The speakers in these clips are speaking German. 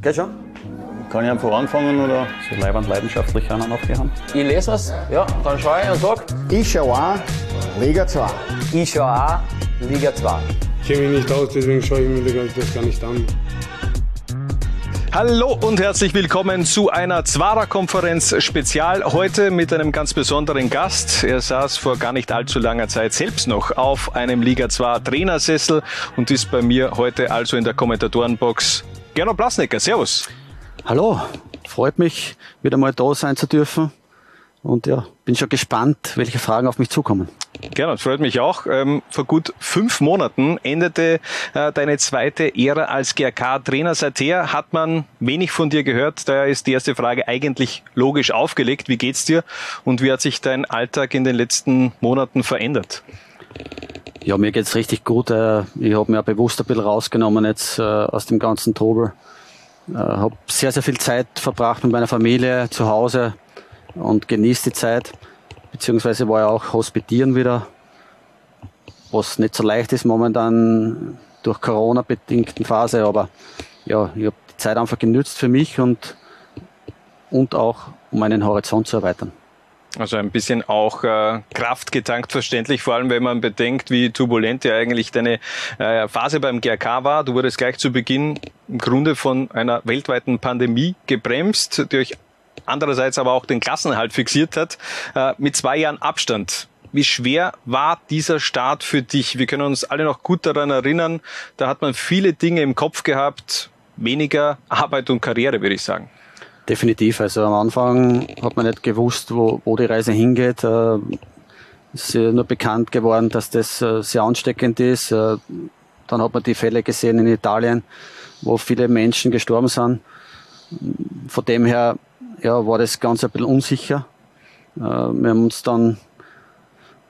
Geht schon? Kann ich einfach anfangen oder? So leibend leidenschaftlich einen aufgehört. Ich lese was, ja, dann schaue ich und sag. Ich schaue auch Liga 2. Ich schaue auch Liga 2. Ich kenne mich nicht aus, deswegen schaue ich mir das gar nicht an. Hallo und herzlich willkommen zu einer Zwarer-Konferenz Spezial. Heute mit einem ganz besonderen Gast. Er saß vor gar nicht allzu langer Zeit selbst noch auf einem Liga 2 Trainersessel und ist bei mir heute also in der Kommentatorenbox. Gernot Blasnecker, Servus. Hallo, freut mich, wieder mal da sein zu dürfen. Und ja, bin schon gespannt, welche Fragen auf mich zukommen. Gerne, freut mich auch. Ähm, vor gut fünf Monaten endete äh, deine zweite Ära als GRK-Trainer. Seither hat man wenig von dir gehört. Daher ist die erste Frage eigentlich logisch aufgelegt. Wie geht's dir und wie hat sich dein Alltag in den letzten Monaten verändert? Ja, mir geht's richtig gut. Äh, ich habe mir bewusst ein bisschen rausgenommen jetzt äh, aus dem ganzen Trubel. Äh, habe sehr, sehr viel Zeit verbracht mit meiner Familie zu Hause und genieße die Zeit beziehungsweise war ja auch hospitieren wieder, was nicht so leicht ist momentan durch Corona-bedingten Phase, aber ja, ich habe die Zeit einfach genützt für mich und, und auch um meinen Horizont zu erweitern. Also ein bisschen auch äh, Kraft getankt, verständlich, vor allem wenn man bedenkt, wie turbulent ja eigentlich deine äh, Phase beim GRK war. Du wurdest gleich zu Beginn im Grunde von einer weltweiten Pandemie gebremst, die euch andererseits aber auch den Klassenhalt fixiert hat, äh, mit zwei Jahren Abstand. Wie schwer war dieser Start für dich? Wir können uns alle noch gut daran erinnern. Da hat man viele Dinge im Kopf gehabt, weniger Arbeit und Karriere, würde ich sagen. Definitiv. Also am Anfang hat man nicht gewusst, wo, wo die Reise hingeht. Äh, es ist nur bekannt geworden, dass das äh, sehr ansteckend ist. Äh, dann hat man die Fälle gesehen in Italien, wo viele Menschen gestorben sind. Von dem her ja, war das Ganze ein bisschen unsicher. Wir haben uns dann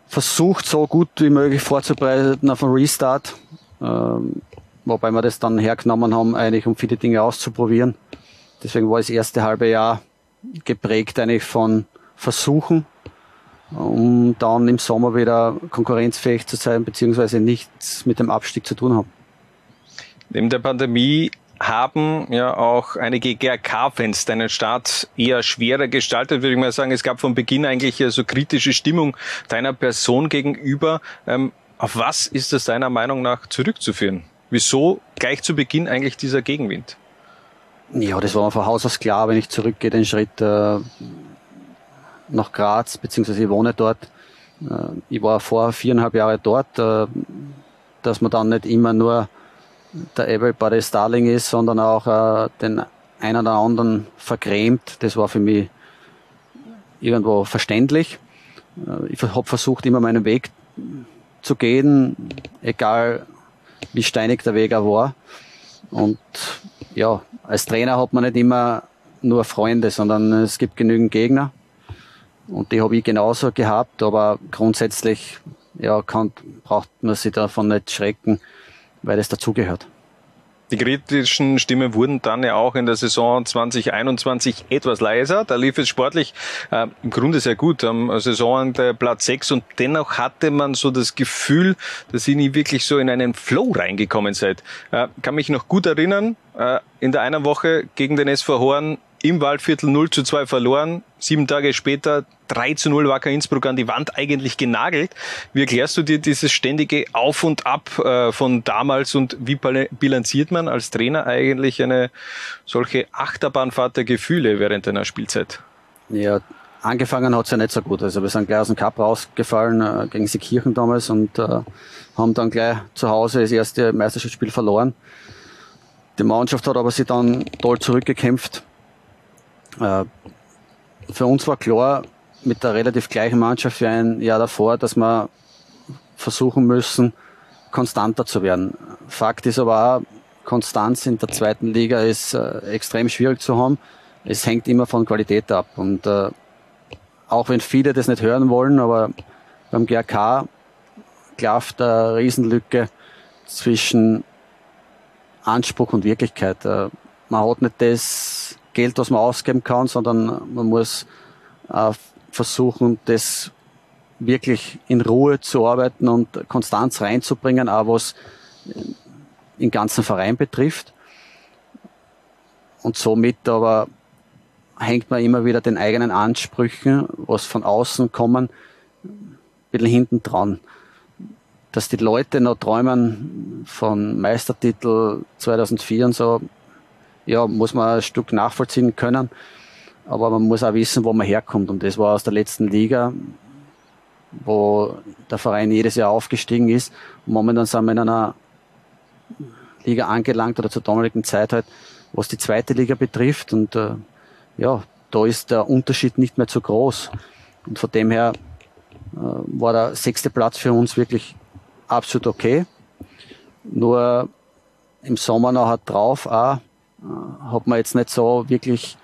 versucht, so gut wie möglich vorzubereiten auf einen Restart, ähm, wobei wir das dann hergenommen haben, eigentlich um viele Dinge auszuprobieren. Deswegen war das erste halbe Jahr geprägt eigentlich von Versuchen, um dann im Sommer wieder konkurrenzfähig zu sein, beziehungsweise nichts mit dem Abstieg zu tun haben. Neben der Pandemie haben ja auch einige GRK-Fans deinen Start eher schwerer gestaltet, würde ich mal sagen. Es gab von Beginn eigentlich so kritische Stimmung deiner Person gegenüber. Ähm, auf was ist das deiner Meinung nach zurückzuführen? Wieso gleich zu Beginn eigentlich dieser Gegenwind? Ja, das war mir von Haus aus klar, wenn ich zurückgehe, den Schritt äh, nach Graz, beziehungsweise ich wohne dort. Äh, ich war vor viereinhalb Jahre dort, äh, dass man dann nicht immer nur der Everybody Starling ist, sondern auch äh, den einen oder anderen vergrämt. Das war für mich irgendwo verständlich. Äh, ich habe versucht, immer meinen Weg zu gehen, egal wie steinig der Weg auch war. Und ja, als Trainer hat man nicht immer nur Freunde, sondern es gibt genügend Gegner. Und die habe ich genauso gehabt, aber grundsätzlich ja, kann, braucht man sich davon nicht schrecken weil es dazugehört. Die kritischen Stimmen wurden dann ja auch in der Saison 2021 etwas leiser. Da lief es sportlich äh, im Grunde sehr gut am Saison der Platz 6 und dennoch hatte man so das Gefühl, dass ihr nie wirklich so in einen Flow reingekommen seid. Äh, kann mich noch gut erinnern, äh, in der einen Woche gegen den SV Horn im Waldviertel 0 zu 2 verloren. Sieben Tage später 3 zu 0 Wacker Innsbruck an die Wand eigentlich genagelt. Wie erklärst du dir dieses ständige Auf und Ab äh, von damals und wie bilanziert man als Trainer eigentlich eine solche Achterbahnfahrt der Gefühle während einer Spielzeit? Ja, angefangen hat's ja nicht so gut. Also wir sind gleich aus dem Cup rausgefallen äh, gegen Seekirchen damals und äh, haben dann gleich zu Hause das erste Meisterschaftsspiel verloren. Die Mannschaft hat aber sich dann toll zurückgekämpft für uns war klar, mit der relativ gleichen Mannschaft wie ein Jahr davor, dass wir versuchen müssen, konstanter zu werden. Fakt ist aber auch, Konstanz in der zweiten Liga ist äh, extrem schwierig zu haben. Es hängt immer von Qualität ab. Und äh, auch wenn viele das nicht hören wollen, aber beim GRK klafft eine Riesenlücke zwischen Anspruch und Wirklichkeit. Äh, man hat nicht das Geld, was man ausgeben kann, sondern man muss äh, versuchen, das wirklich in Ruhe zu arbeiten und Konstanz reinzubringen, auch was den ganzen Verein betrifft. und somit aber hängt man immer wieder den eigenen Ansprüchen, was von außen kommen, ein bisschen hinten dran. Dass die Leute noch träumen von Meistertitel 2004 und so, ja, muss man ein Stück nachvollziehen können. Aber man muss auch wissen, wo man herkommt. Und das war aus der letzten Liga, wo der Verein jedes Jahr aufgestiegen ist. Momentan sind wir in einer Liga angelangt oder zur damaligen Zeit halt, was die zweite Liga betrifft. Und äh, ja, da ist der Unterschied nicht mehr zu groß. Und von dem her äh, war der sechste Platz für uns wirklich absolut okay. Nur im Sommer noch drauf auch, hat man jetzt nicht so wirklich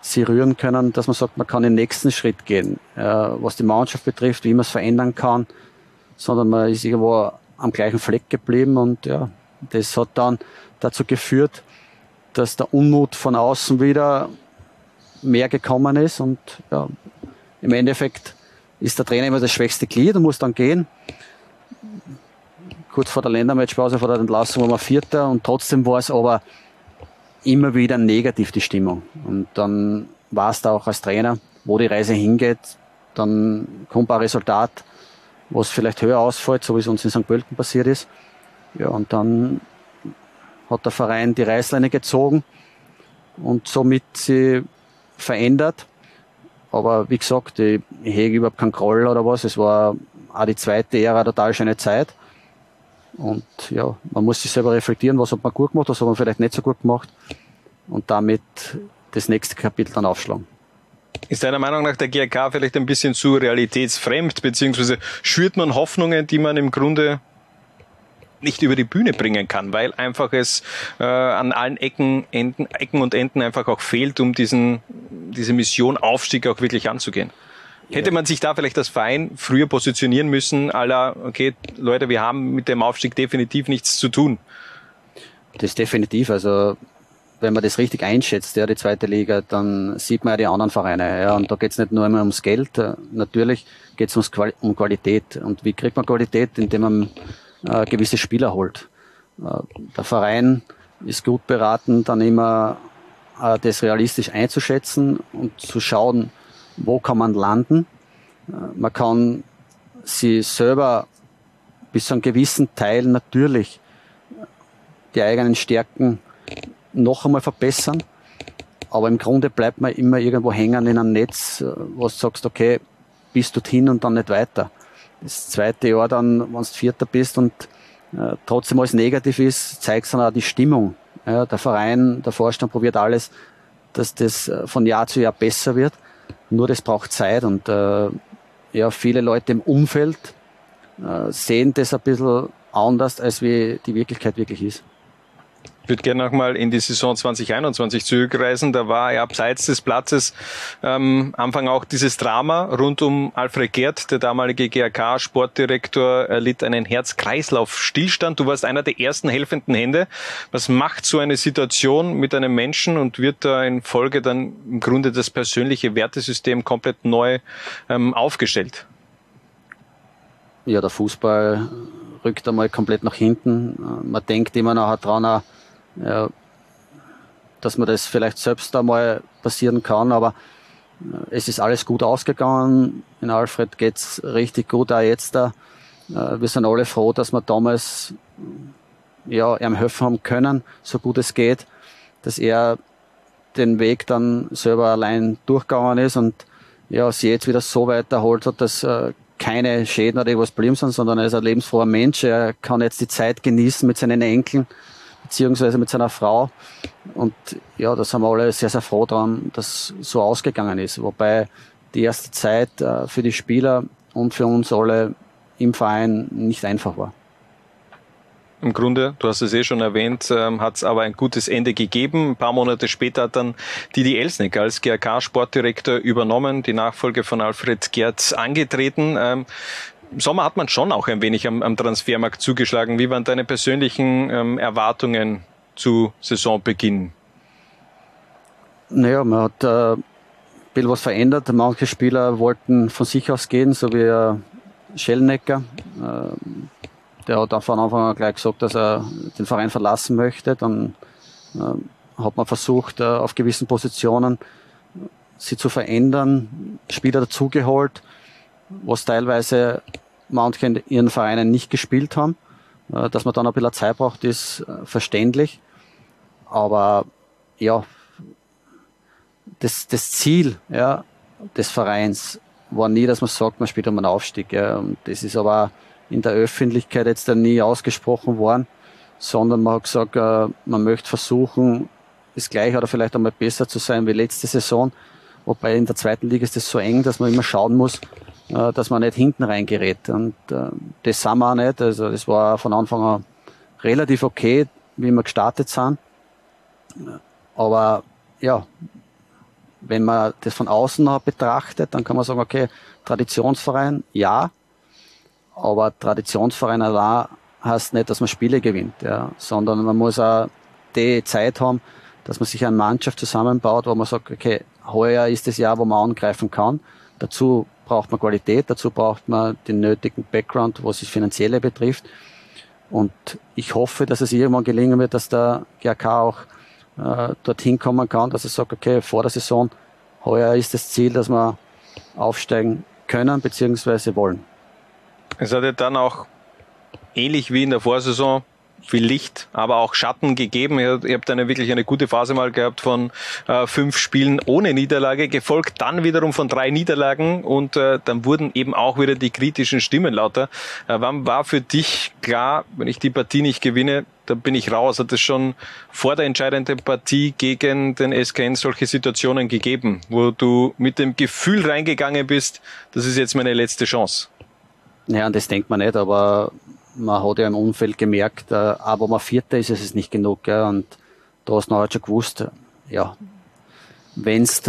sie rühren können, dass man sagt, man kann den nächsten Schritt gehen, äh, was die Mannschaft betrifft, wie man es verändern kann, sondern man ist irgendwo am gleichen Fleck geblieben und ja, das hat dann dazu geführt, dass der Unmut von außen wieder mehr gekommen ist und ja, im Endeffekt ist der Trainer immer das schwächste Glied und muss dann gehen. Kurz vor der Ländermatchpause, vor der Entlassung war man Vierter und trotzdem war es aber immer wieder negativ die Stimmung. Und dann war es da auch als Trainer, wo die Reise hingeht, dann kommt ein Resultat, was vielleicht höher ausfällt, so wie es uns in St. Pölten passiert ist. Ja, und dann hat der Verein die Reißleine gezogen und somit sie verändert. Aber wie gesagt, ich, hege überhaupt keinen Groll oder was. Es war auch die zweite Ära total schöne Zeit. Und ja, man muss sich selber reflektieren, was hat man gut gemacht, was hat man vielleicht nicht so gut gemacht. Und damit das nächste Kapitel dann aufschlagen. Ist deiner Meinung nach der GRK vielleicht ein bisschen zu realitätsfremd, beziehungsweise schürt man Hoffnungen, die man im Grunde nicht über die Bühne bringen kann, weil einfach es äh, an allen Ecken, Enden, Ecken und Enden einfach auch fehlt, um diesen, diese Mission Aufstieg auch wirklich anzugehen. Hätte man sich da vielleicht als Verein früher positionieren müssen, aller, okay, Leute, wir haben mit dem Aufstieg definitiv nichts zu tun. Das ist definitiv, also wenn man das richtig einschätzt, ja, die zweite Liga, dann sieht man ja die anderen Vereine. Ja, und da geht es nicht nur immer ums Geld, natürlich geht es um Qualität. Und wie kriegt man Qualität? Indem man äh, gewisse Spieler holt. Äh, der Verein ist gut beraten, dann immer äh, das realistisch einzuschätzen und zu schauen, wo kann man landen. Äh, man kann sie selber bis zu einem gewissen Teil natürlich die eigenen Stärken noch einmal verbessern. Aber im Grunde bleibt man immer irgendwo hängen in einem Netz, äh, wo du sagst, okay, bis dorthin und dann nicht weiter das zweite Jahr dann, wenn du Vierter bist und äh, trotzdem alles negativ ist, zeigt dann auch die Stimmung. Ja, der Verein, der Vorstand probiert alles, dass das äh, von Jahr zu Jahr besser wird. Nur das braucht Zeit und äh, ja, viele Leute im Umfeld äh, sehen das ein bisschen anders, als wie die Wirklichkeit wirklich ist. Ich würde gerne nochmal in die Saison 2021 zurückreisen. Da war ja abseits des Platzes ähm, Anfang auch dieses Drama rund um Alfred Gerd, der damalige GRK-Sportdirektor, erlitt einen Herz-Kreislauf-Stillstand. Du warst einer der ersten helfenden Hände. Was macht so eine Situation mit einem Menschen und wird da in Folge dann im Grunde das persönliche Wertesystem komplett neu ähm, aufgestellt? Ja, der Fußball rückt einmal komplett nach hinten. Man denkt immer nachher dran, ja, dass man das vielleicht selbst einmal passieren kann, aber äh, es ist alles gut ausgegangen. In Alfred geht's richtig gut, auch jetzt da. Äh, wir sind alle froh, dass wir damals ja, ihm helfen haben können, so gut es geht, dass er den Weg dann selber allein durchgegangen ist und ja, sie jetzt wieder so weit erholt hat, dass äh, keine Schäden oder irgendwas blieben sind, sondern er ist ein lebensfroher Mensch. Er kann jetzt die Zeit genießen mit seinen Enkeln beziehungsweise mit seiner Frau. Und ja, da sind wir alle sehr, sehr froh dran, dass so ausgegangen ist. Wobei die erste Zeit äh, für die Spieler und für uns alle im Verein nicht einfach war. Im Grunde, du hast es eh schon erwähnt, ähm, hat es aber ein gutes Ende gegeben. Ein paar Monate später hat dann Didi Elsnick als GRK-Sportdirektor übernommen, die Nachfolge von Alfred Gerz angetreten. Ähm, im Sommer hat man schon auch ein wenig am, am Transfermarkt zugeschlagen. Wie waren deine persönlichen ähm, Erwartungen zu Saisonbeginn? Naja, man hat äh, ein bisschen was verändert. Manche Spieler wollten von sich aus gehen, so wie äh, Schellnecker. Äh, der hat von Anfang an gleich gesagt, dass er den Verein verlassen möchte. Dann äh, hat man versucht, äh, auf gewissen Positionen sie zu verändern, Spieler dazugeholt, was teilweise manche in ihren Vereinen nicht gespielt haben. Äh, dass man dann ein bisschen Zeit braucht, ist äh, verständlich. Aber ja, das, das Ziel ja, des Vereins war nie, dass man sagt, man spielt um einen Aufstieg. Ja. Und das ist aber in der Öffentlichkeit jetzt dann nie ausgesprochen worden, sondern man hat gesagt, äh, man möchte versuchen, das gleiche oder vielleicht einmal besser zu sein wie letzte Saison. Wobei in der zweiten Liga ist das so eng, dass man immer schauen muss, äh, dass man nicht hinten reingerät. Und äh, das sind wir auch nicht. Also das war von Anfang an relativ okay, wie wir gestartet sind. Aber ja, wenn man das von außen noch betrachtet, dann kann man sagen, okay, Traditionsverein, ja, aber Traditionsverein allein heißt nicht, dass man Spiele gewinnt, ja, sondern man muss auch die Zeit haben, dass man sich eine Mannschaft zusammenbaut, wo man sagt, okay, heuer ist das Jahr, wo man angreifen kann. Dazu braucht man Qualität, dazu braucht man den nötigen Background, was das Finanzielle betrifft. Und ich hoffe, dass es irgendwann gelingen wird, dass der GRK auch äh, dorthin kommen kann, dass er sagt, okay, vor der Saison, heuer ist das Ziel, dass wir aufsteigen können bzw. wollen. Es hat ja dann auch ähnlich wie in der Vorsaison viel Licht, aber auch Schatten gegeben. Ihr, habt eine wirklich eine gute Phase mal gehabt von äh, fünf Spielen ohne Niederlage, gefolgt dann wiederum von drei Niederlagen und äh, dann wurden eben auch wieder die kritischen Stimmen lauter. Äh, wann war für dich klar, wenn ich die Partie nicht gewinne, dann bin ich raus. Hat es schon vor der entscheidenden Partie gegen den SKN solche Situationen gegeben, wo du mit dem Gefühl reingegangen bist, das ist jetzt meine letzte Chance? Ja, das denkt man nicht, aber man hat ja im Umfeld gemerkt, äh, aber man Vierter ist, ist es nicht genug. Gell? Und da hast du halt schon gewusst, ja, wenn's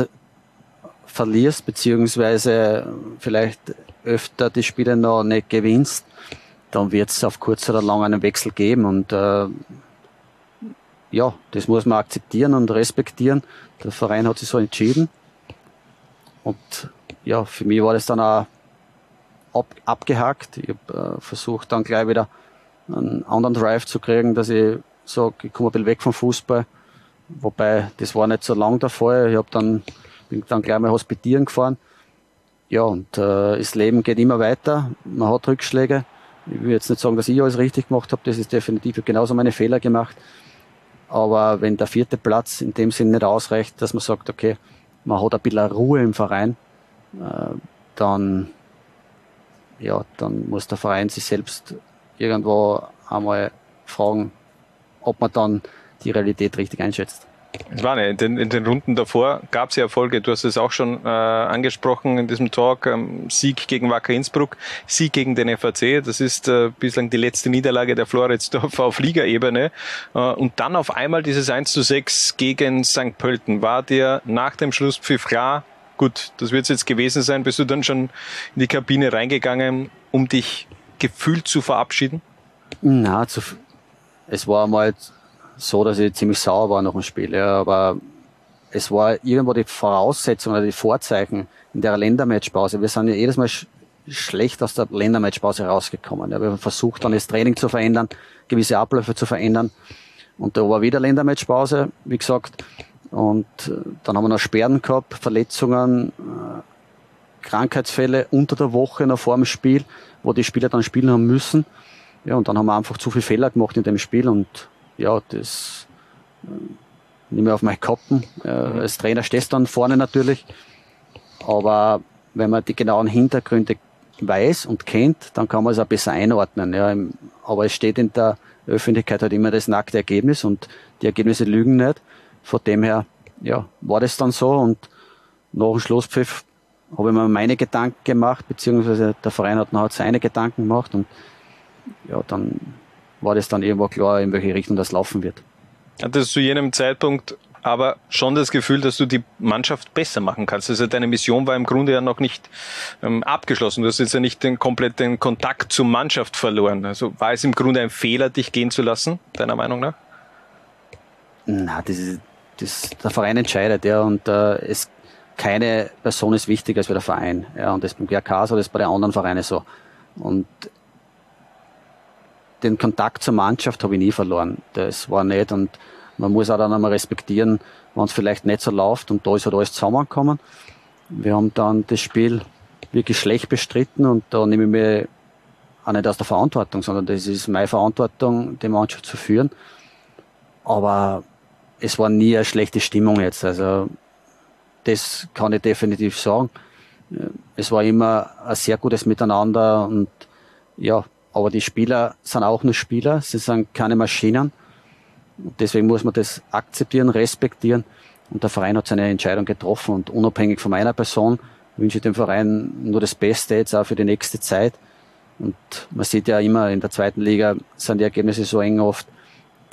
verlierst, beziehungsweise vielleicht öfter die Spiele noch nicht gewinnst, dann wird es auf kurz oder lang einen Wechsel geben. Und äh, ja, das muss man akzeptieren und respektieren. Der Verein hat sich so entschieden. Und ja, für mich war das dann auch ab, abgehakt. Ich habe äh, versucht dann gleich wieder einen anderen Drive zu kriegen, dass ich sage, ich komme ein bisschen weg vom Fußball. Wobei, das war nicht so lang der Fall. Ich hab dann, bin dann gleich mal hospitieren gefahren. Ja, und äh, das Leben geht immer weiter. Man hat Rückschläge. Ich will jetzt nicht sagen, dass ich alles richtig gemacht habe. Das ist definitiv genauso meine Fehler gemacht. Aber wenn der vierte Platz in dem Sinn nicht ausreicht, dass man sagt, okay, man hat ein bisschen Ruhe im Verein, äh, dann ja, dann muss der Verein sich selbst irgendwo einmal fragen, ob man dann die Realität richtig einschätzt. Es war in den, in den Runden davor gab es ja Erfolge. Du hast es auch schon äh, angesprochen in diesem Talk. Ähm, Sieg gegen Wacker Innsbruck, Sieg gegen den FAC. Das ist äh, bislang die letzte Niederlage der Floridsdorf auf Ligaebene. Äh, und dann auf einmal dieses 1 zu 6 gegen St. Pölten. War dir nach dem Schlusspfiff klar, gut, das wird es jetzt gewesen sein. Bist du dann schon in die Kabine reingegangen, um dich gefühlt zu verabschieden? Na, zu, es war einmal so, dass ich ziemlich sauer war nach dem Spiel, ja, aber es war irgendwo die Voraussetzung oder die Vorzeichen in der Ländermatchpause. Wir sind ja jedes Mal sch schlecht aus der Ländermatchpause rausgekommen. Ja, wir haben versucht, dann das Training zu verändern, gewisse Abläufe zu verändern. Und da war wieder Ländermatchpause. Wie gesagt, und äh, dann haben wir noch Sperren gehabt, Verletzungen, äh, Krankheitsfälle unter der Woche noch vor dem Spiel, wo die Spieler dann spielen haben müssen. Ja, und dann haben wir einfach zu viele Fehler gemacht in dem Spiel und ja, das äh, ich auf meine Kappen. Äh, als Trainer stehst du dann vorne natürlich. Aber wenn man die genauen Hintergründe weiß und kennt, dann kann man es auch besser einordnen. Ja. Aber es steht in der Öffentlichkeit halt immer das nackte Ergebnis und die Ergebnisse lügen nicht. Von dem her, ja, war das dann so und nach dem Schlusspfiff habe ich mir meine Gedanken gemacht, beziehungsweise der Verein hat noch seine Gedanken gemacht und ja, dann war das dann irgendwo klar, in welche Richtung das laufen wird. Hattest du zu jenem Zeitpunkt aber schon das Gefühl, dass du die Mannschaft besser machen kannst. Also deine Mission war im Grunde ja noch nicht ähm, abgeschlossen. Du hast jetzt ja nicht den kompletten Kontakt zur Mannschaft verloren. Also war es im Grunde ein Fehler, dich gehen zu lassen, deiner Meinung nach? Na, das ist, das, der Verein entscheidet, ja, und äh, es keine Person ist wichtiger als der Verein. Ja, und das beim GRK so, das bei den anderen Vereinen so. Und den Kontakt zur Mannschaft habe ich nie verloren. Das war nicht. Und man muss auch dann einmal respektieren, wenn es vielleicht nicht so läuft und da ist halt alles zusammengekommen. Wir haben dann das Spiel wirklich schlecht bestritten und da nehme ich mir auch nicht aus der Verantwortung, sondern das ist meine Verantwortung, die Mannschaft zu führen. Aber es war nie eine schlechte Stimmung jetzt. Also das kann ich definitiv sagen. Es war immer ein sehr gutes Miteinander und ja, aber die Spieler sind auch nur Spieler, sie sind keine Maschinen. Deswegen muss man das akzeptieren, respektieren. Und der Verein hat seine Entscheidung getroffen und unabhängig von meiner Person wünsche ich dem Verein nur das Beste jetzt auch für die nächste Zeit. Und man sieht ja immer in der zweiten Liga sind die Ergebnisse so eng oft,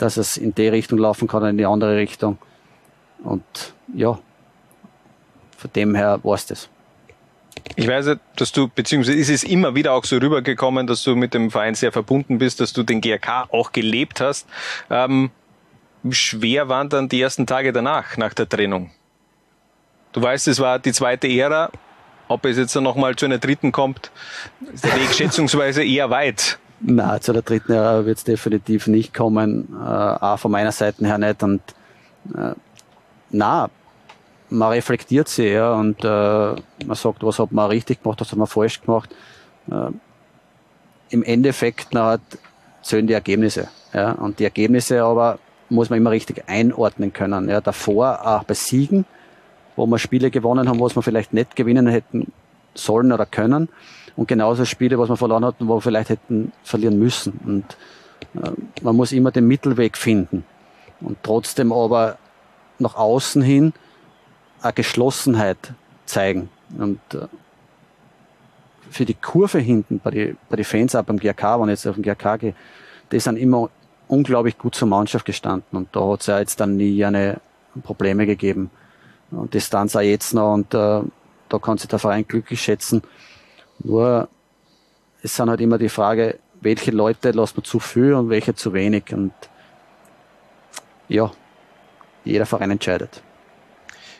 dass es in die Richtung laufen kann in die andere Richtung. Und ja, von dem her war es das. Ich weiß, dass du, beziehungsweise ist es immer wieder auch so rübergekommen, dass du mit dem Verein sehr verbunden bist, dass du den GRK auch gelebt hast. Ähm, schwer waren dann die ersten Tage danach, nach der Trennung? Du weißt, es war die zweite Ära. Ob es jetzt noch mal zu einer dritten kommt, ist der Weg schätzungsweise eher weit. Na, zu der dritten Ära wird es definitiv nicht kommen, äh, auch von meiner Seite her nicht. Und äh, na, man reflektiert sie ja, und äh, man sagt, was hat man richtig gemacht, was hat man falsch gemacht. Äh, Im Endeffekt na, zählen die Ergebnisse. Ja, und die Ergebnisse aber muss man immer richtig einordnen können. Ja, davor auch bei Siegen, wo wir Spiele gewonnen haben, was wir vielleicht nicht gewinnen hätten sollen oder können. Und genauso Spiele, was wir verloren hatten, wo wir vielleicht hätten verlieren müssen. Und äh, man muss immer den Mittelweg finden. Und trotzdem aber nach außen hin eine Geschlossenheit zeigen. Und äh, für die Kurve hinten, bei den bei die Fans auch beim GRK, wenn ich jetzt auf den GRK gehe, die sind immer unglaublich gut zur Mannschaft gestanden. Und da hat es ja jetzt dann nie eine Probleme gegeben. Und das dann auch jetzt noch und äh, da kann sich der Verein glücklich schätzen. Nur es sind halt immer die Frage, welche Leute lassen wir zu viel und welche zu wenig. Und ja, jeder Verein entscheidet.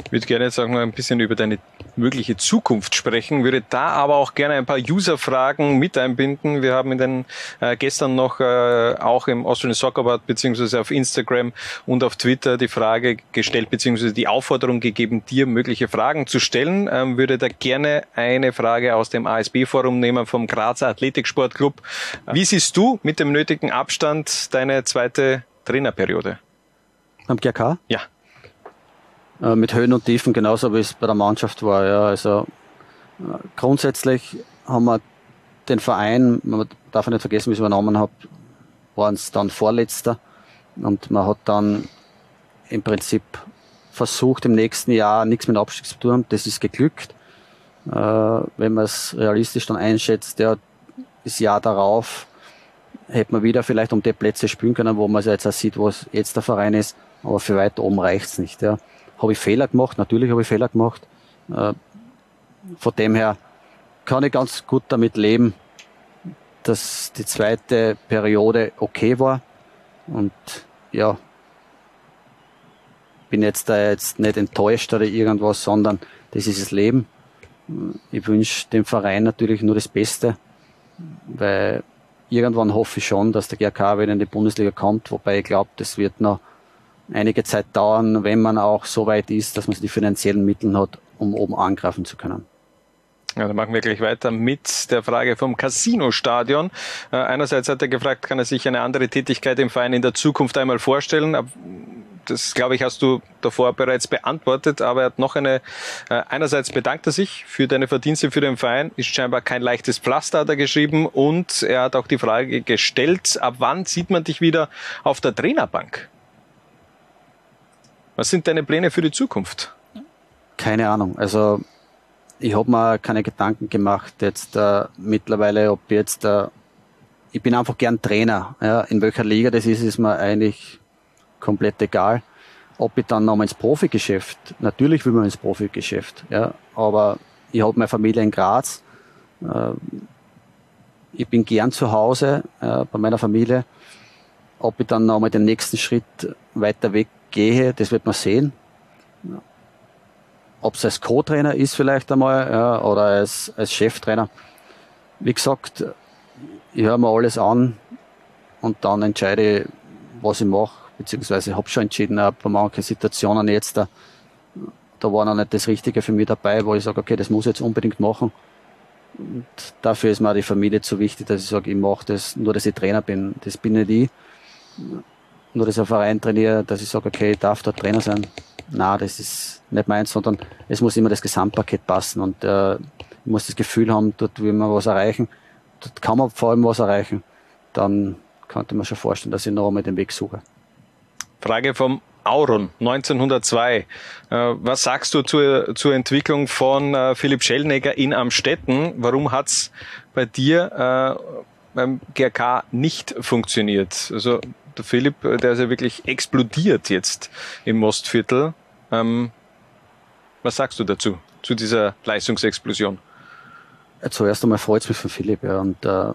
Ich würde gerne jetzt auch noch ein bisschen über deine mögliche Zukunft sprechen, würde da aber auch gerne ein paar User-Fragen mit einbinden. Wir haben in den äh, gestern noch äh, auch im Austrian Soccer Board beziehungsweise auf Instagram und auf Twitter die Frage gestellt beziehungsweise die Aufforderung gegeben, dir mögliche Fragen zu stellen. Ähm, würde da gerne eine Frage aus dem ASB-Forum nehmen vom Grazer Athletiksportclub. Wie siehst du mit dem nötigen Abstand deine zweite Trainerperiode? Am GK? Ja. Äh, mit Höhen und Tiefen, genauso wie es bei der Mannschaft war. Ja. Also äh, grundsätzlich haben wir den Verein, man darf nicht vergessen, wie ich es übernommen habe, waren es dann Vorletzter und man hat dann im Prinzip versucht, im nächsten Jahr nichts mit Abstieg zu tun. Das ist geglückt. Äh, wenn man es realistisch dann einschätzt, ja, das Jahr darauf hätte man wieder vielleicht um die Plätze spielen können, wo man jetzt auch sieht, wo es jetzt der Verein ist, aber für weit oben reicht's nicht. Ja. Habe ich Fehler gemacht? Natürlich habe ich Fehler gemacht. Äh, von dem her kann ich ganz gut damit leben, dass die zweite Periode okay war. Und ja, bin jetzt da jetzt nicht enttäuscht oder irgendwas, sondern das ist das Leben. Ich wünsche dem Verein natürlich nur das Beste, weil irgendwann hoffe ich schon, dass der GRK wieder in die Bundesliga kommt, wobei ich glaube, das wird noch einige Zeit dauern, wenn man auch so weit ist, dass man die finanziellen Mittel hat, um oben angreifen zu können. Ja, dann machen wir gleich weiter mit der Frage vom Casino-Stadion. Äh, einerseits hat er gefragt, kann er sich eine andere Tätigkeit im Verein in der Zukunft einmal vorstellen? Das, glaube ich, hast du davor bereits beantwortet, aber er hat noch eine, äh, einerseits bedankt er sich für deine Verdienste für den Verein, ist scheinbar kein leichtes Pflaster, hat er geschrieben, und er hat auch die Frage gestellt, ab wann sieht man dich wieder auf der Trainerbank? Was sind deine Pläne für die Zukunft? Keine Ahnung. Also ich habe mir keine Gedanken gemacht jetzt äh, mittlerweile, ob jetzt äh, ich bin einfach gern Trainer. Ja, in welcher Liga das ist, ist mir eigentlich komplett egal. Ob ich dann nochmal ins Profigeschäft, natürlich will man ins Profigeschäft, ja, aber ich habe meine Familie in Graz. Äh, ich bin gern zu Hause äh, bei meiner Familie. Ob ich dann nochmal den nächsten Schritt weiter weg gehe, das wird man sehen. Ob es als Co-Trainer ist vielleicht einmal ja, oder als, als Cheftrainer. Wie gesagt, ich höre mir alles an und dann entscheide ich, was ich mache, beziehungsweise habe schon entschieden, auch bei manchen Situationen jetzt, da, da war noch nicht das Richtige für mich dabei, wo ich sage, okay, das muss ich jetzt unbedingt machen. Und dafür ist mir auch die Familie zu wichtig, dass ich sage, ich mache das, nur dass ich Trainer bin. Das bin nicht ich. Nur dass ich einen Verein trainiere, dass ich sage, okay, ich darf dort Trainer sein. Na, das ist nicht meins, sondern es muss immer das Gesamtpaket passen und äh, ich muss das Gefühl haben, dort will man was erreichen. Dort kann man vor allem was erreichen. Dann könnte man schon vorstellen, dass ich noch einmal den Weg suche. Frage vom Auron 1902. Äh, was sagst du zur, zur Entwicklung von äh, Philipp Schellnegger in Amstetten? Warum hat's bei dir äh, beim GRK nicht funktioniert? Also der Philipp, der ist ja wirklich explodiert jetzt im Mostviertel. Ähm, was sagst du dazu, zu dieser Leistungsexplosion? Zuerst einmal freut es mich von Philipp. Ja, und äh,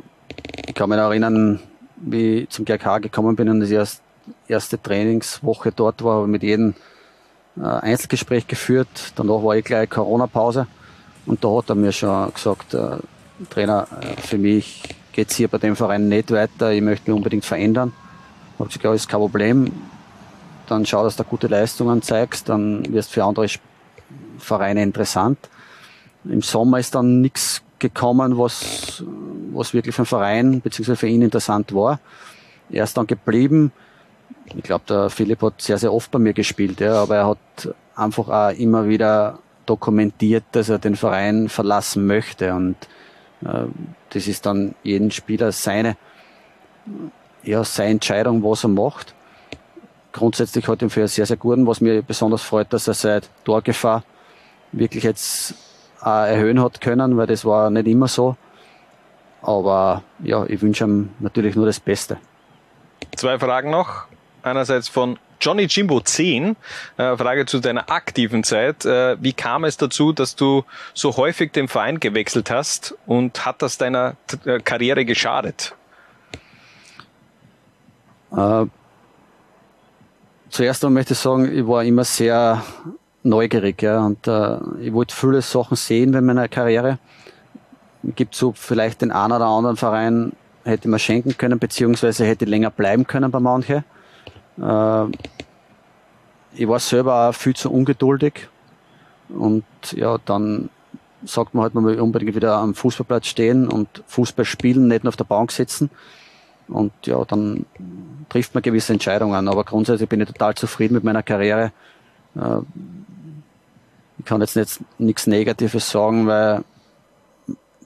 ich kann mich erinnern, wie ich zum GRK gekommen bin und erst, erste Trainingswoche dort war, habe mit jedem äh, Einzelgespräch geführt. Danach war ich gleich Corona-Pause und da hat er mir schon gesagt, äh, Trainer, äh, für mich geht es hier bei dem Verein nicht weiter, ich möchte mich unbedingt verändern. Ich habe gesagt, ja, ist kein Problem. Dann schau, dass du gute Leistungen zeigst, dann wirst du für andere Vereine interessant. Im Sommer ist dann nichts gekommen, was, was wirklich für den Verein bzw. für ihn interessant war. Er ist dann geblieben. Ich glaube, der Philipp hat sehr, sehr oft bei mir gespielt, ja, aber er hat einfach auch immer wieder dokumentiert, dass er den Verein verlassen möchte. Und äh, das ist dann jeden Spieler seine, ja, seine Entscheidung, was er macht. Grundsätzlich hat ihn für einen sehr, sehr guten, was mir besonders freut, dass er seit Torgefahr wirklich jetzt erhöhen hat können, weil das war nicht immer so. Aber ja, ich wünsche ihm natürlich nur das Beste. Zwei Fragen noch. Einerseits von Johnny Jimbo 10, äh, Frage zu deiner aktiven Zeit. Äh, wie kam es dazu, dass du so häufig den Verein gewechselt hast und hat das deiner äh, Karriere geschadet? Äh, zuerst einmal möchte ich sagen, ich war immer sehr neugierig ja, und äh, ich wollte viele Sachen sehen in meiner Karriere. Gibt so vielleicht den einen oder anderen Verein hätte man schenken können, beziehungsweise hätte länger bleiben können bei manchen. Äh, ich war selber auch viel zu ungeduldig und ja, dann sagt man halt, man will unbedingt wieder am Fußballplatz stehen und Fußball spielen, nicht nur auf der Bank sitzen. Und ja, dann trifft man gewisse Entscheidungen. Aber grundsätzlich bin ich total zufrieden mit meiner Karriere. Äh, ich kann jetzt nicht, nichts Negatives sagen, weil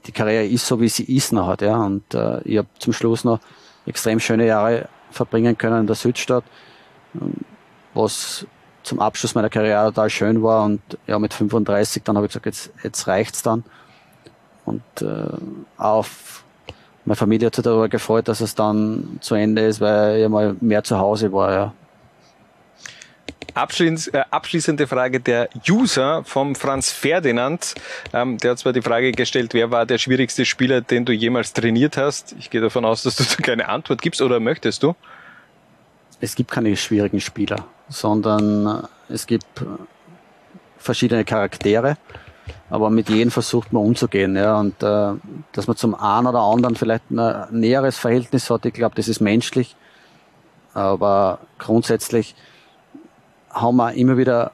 die Karriere ist so, wie sie ist noch hat. Ja. Und äh, ich habe zum Schluss noch extrem schöne Jahre verbringen können in der Südstadt, ähm, was zum Abschluss meiner Karriere total schön war. Und ja, mit 35 dann habe ich gesagt, jetzt, jetzt reicht's dann. Und äh, auf meine Familie hat sich darüber gefreut, dass es dann zu Ende ist, weil ich mal mehr zu Hause war. Ja. Abschließend, äh, abschließende Frage der User vom Franz Ferdinand. Ähm, der hat zwar die Frage gestellt, wer war der schwierigste Spieler, den du jemals trainiert hast? Ich gehe davon aus, dass du da keine Antwort gibst oder möchtest du? Es gibt keine schwierigen Spieler, sondern es gibt verschiedene Charaktere, aber mit jedem versucht man umzugehen. Ja, und äh, dass man zum einen oder anderen vielleicht ein näheres Verhältnis hat, ich glaube, das ist menschlich. Aber grundsätzlich haben wir immer wieder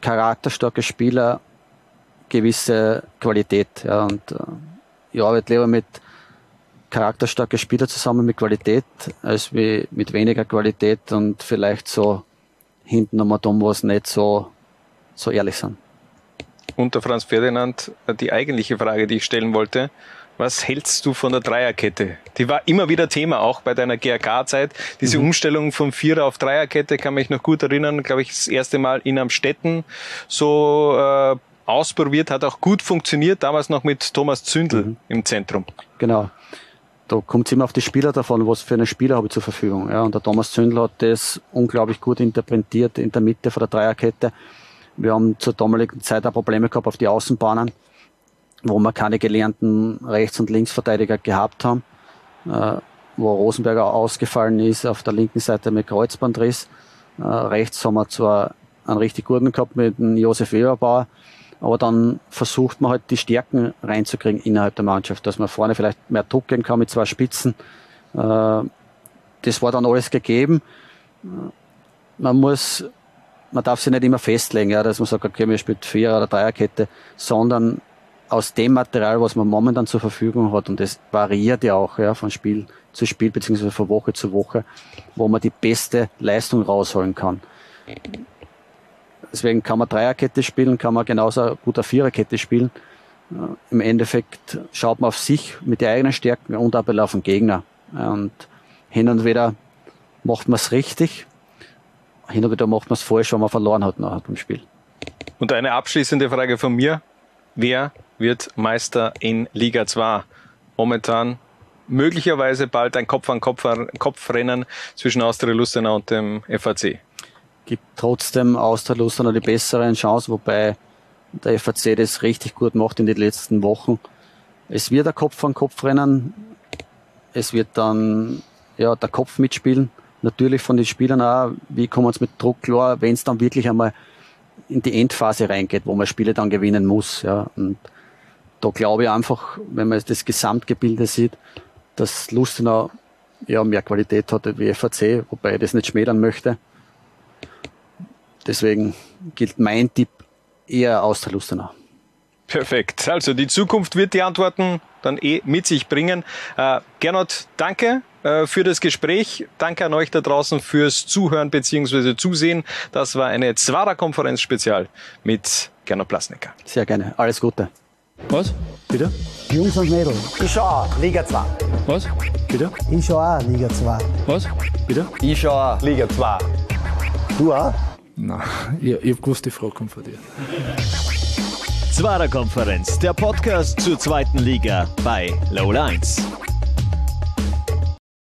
charakterstarke Spieler gewisse Qualität. Ja, und äh, ich arbeite lieber mit charakterstarken Spielern zusammen mit Qualität, als wie mit weniger Qualität und vielleicht so hinten nochmal dumm, was nicht so, so ehrlich sind. Unter Franz Ferdinand die eigentliche Frage, die ich stellen wollte. Was hältst du von der Dreierkette? Die war immer wieder Thema, auch bei deiner GRK-Zeit. Diese mhm. Umstellung vom Vierer auf Dreierkette kann mich noch gut erinnern. Glaube ich, das erste Mal in Amstetten so äh, ausprobiert, hat auch gut funktioniert, damals noch mit Thomas Zündel mhm. im Zentrum. Genau. Da kommt es immer auf die Spieler davon, was für eine Spieler habe ich zur Verfügung. Ja, und der Thomas Zündel hat das unglaublich gut interpretiert in der Mitte von der Dreierkette. Wir haben zur damaligen Zeit auch Probleme gehabt auf die Außenbahnen wo wir keine gelernten Rechts- und Linksverteidiger gehabt haben, äh, wo Rosenberger ausgefallen ist auf der linken Seite mit Kreuzbandriss. Äh, rechts haben wir zwar einen richtig guten gehabt mit dem Josef Weberbauer, aber dann versucht man halt die Stärken reinzukriegen innerhalb der Mannschaft, dass man vorne vielleicht mehr Druck geben kann mit zwei Spitzen. Äh, das war dann alles gegeben. man muss, man darf sich nicht immer festlegen, ja, dass man sagt, okay, wir spielen Vier- oder Dreierkette, sondern aus dem Material, was man momentan zur Verfügung hat, und das variiert ja auch ja, von Spiel zu Spiel, beziehungsweise von Woche zu Woche, wo man die beste Leistung rausholen kann. Deswegen kann man Dreierkette spielen, kann man genauso gut eine Viererkette spielen. Im Endeffekt schaut man auf sich mit den eigenen Stärken und aber auf den Gegner. Und hin und wieder macht man es richtig, hin und wieder macht man es falsch, wenn man verloren hat nachher beim Spiel. Und eine abschließende Frage von mir. Wer wird Meister in Liga 2? Momentan möglicherweise bald ein Kopf-an-Kopf-Rennen zwischen Austria Lustenau und dem FAC. Gibt trotzdem Austria Lustenau die besseren Chancen, wobei der FAC das richtig gut macht in den letzten Wochen. Es wird ein Kopf-an-Kopf-Rennen. Es wird dann ja, der Kopf mitspielen. Natürlich von den Spielern auch, wie kommen sie mit Druck klar, wenn es dann wirklich einmal in die Endphase reingeht, wo man Spiele dann gewinnen muss. Ja. Und da glaube ich einfach, wenn man das Gesamtgebilde sieht, dass Lustenau ja mehr Qualität hatte wie FAC, wobei ich das nicht schmälern möchte. Deswegen gilt mein Tipp eher aus der Lustenau. Perfekt. Also die Zukunft wird die Antworten dann eh mit sich bringen. Äh, Gernot, danke äh, für das Gespräch. Danke an euch da draußen fürs Zuhören bzw. Zusehen. Das war eine Zwarer-Konferenz Spezial mit Gernot Plasnecker. Sehr gerne. Alles Gute. Was? Bitte? Jungs und Mädels. Ich schau auch, Liga 2. Was? Bitte? Ich schau auch Liga 2. Was? Bitte? Ich schau auch Liga 2. Du auch? Nein, ich, ich hab gewusst, die Frage kommt von dir. Zwarer Konferenz, der Podcast zur zweiten Liga bei Low Lines.